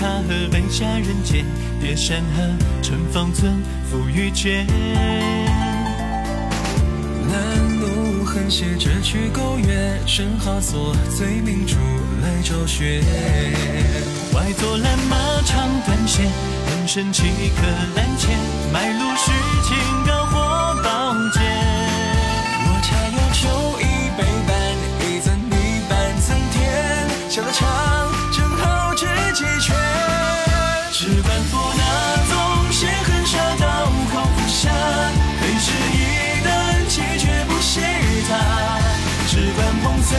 他河北下人间，叠山河春风村付与卷。拦路横斜折曲勾月，身好锁醉明珠来昭雪。外座蓝马长短线，人生岂可揽钱？买路须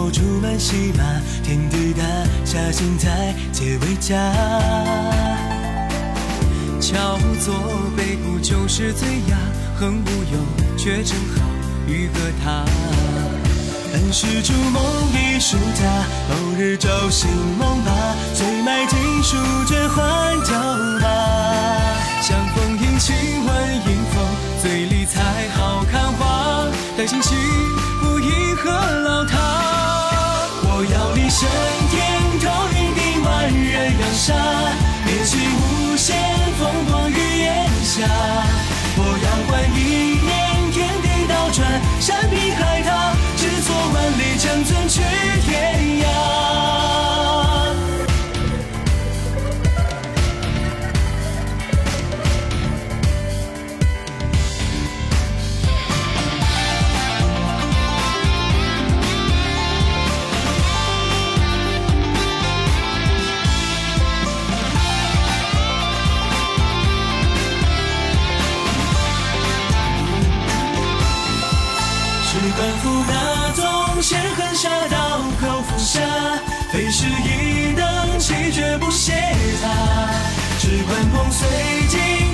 我竹满戏马，天地大，下心才皆为家。巧作悲鼓就是最雅，横无忧，却正好与个他。本是筑梦一世家，偶日朝醒梦罢，遂埋尽书卷还雕马。shine. 只管扶那纵线横沙刀口服下，非是一等气绝不歇他。只管捧碎金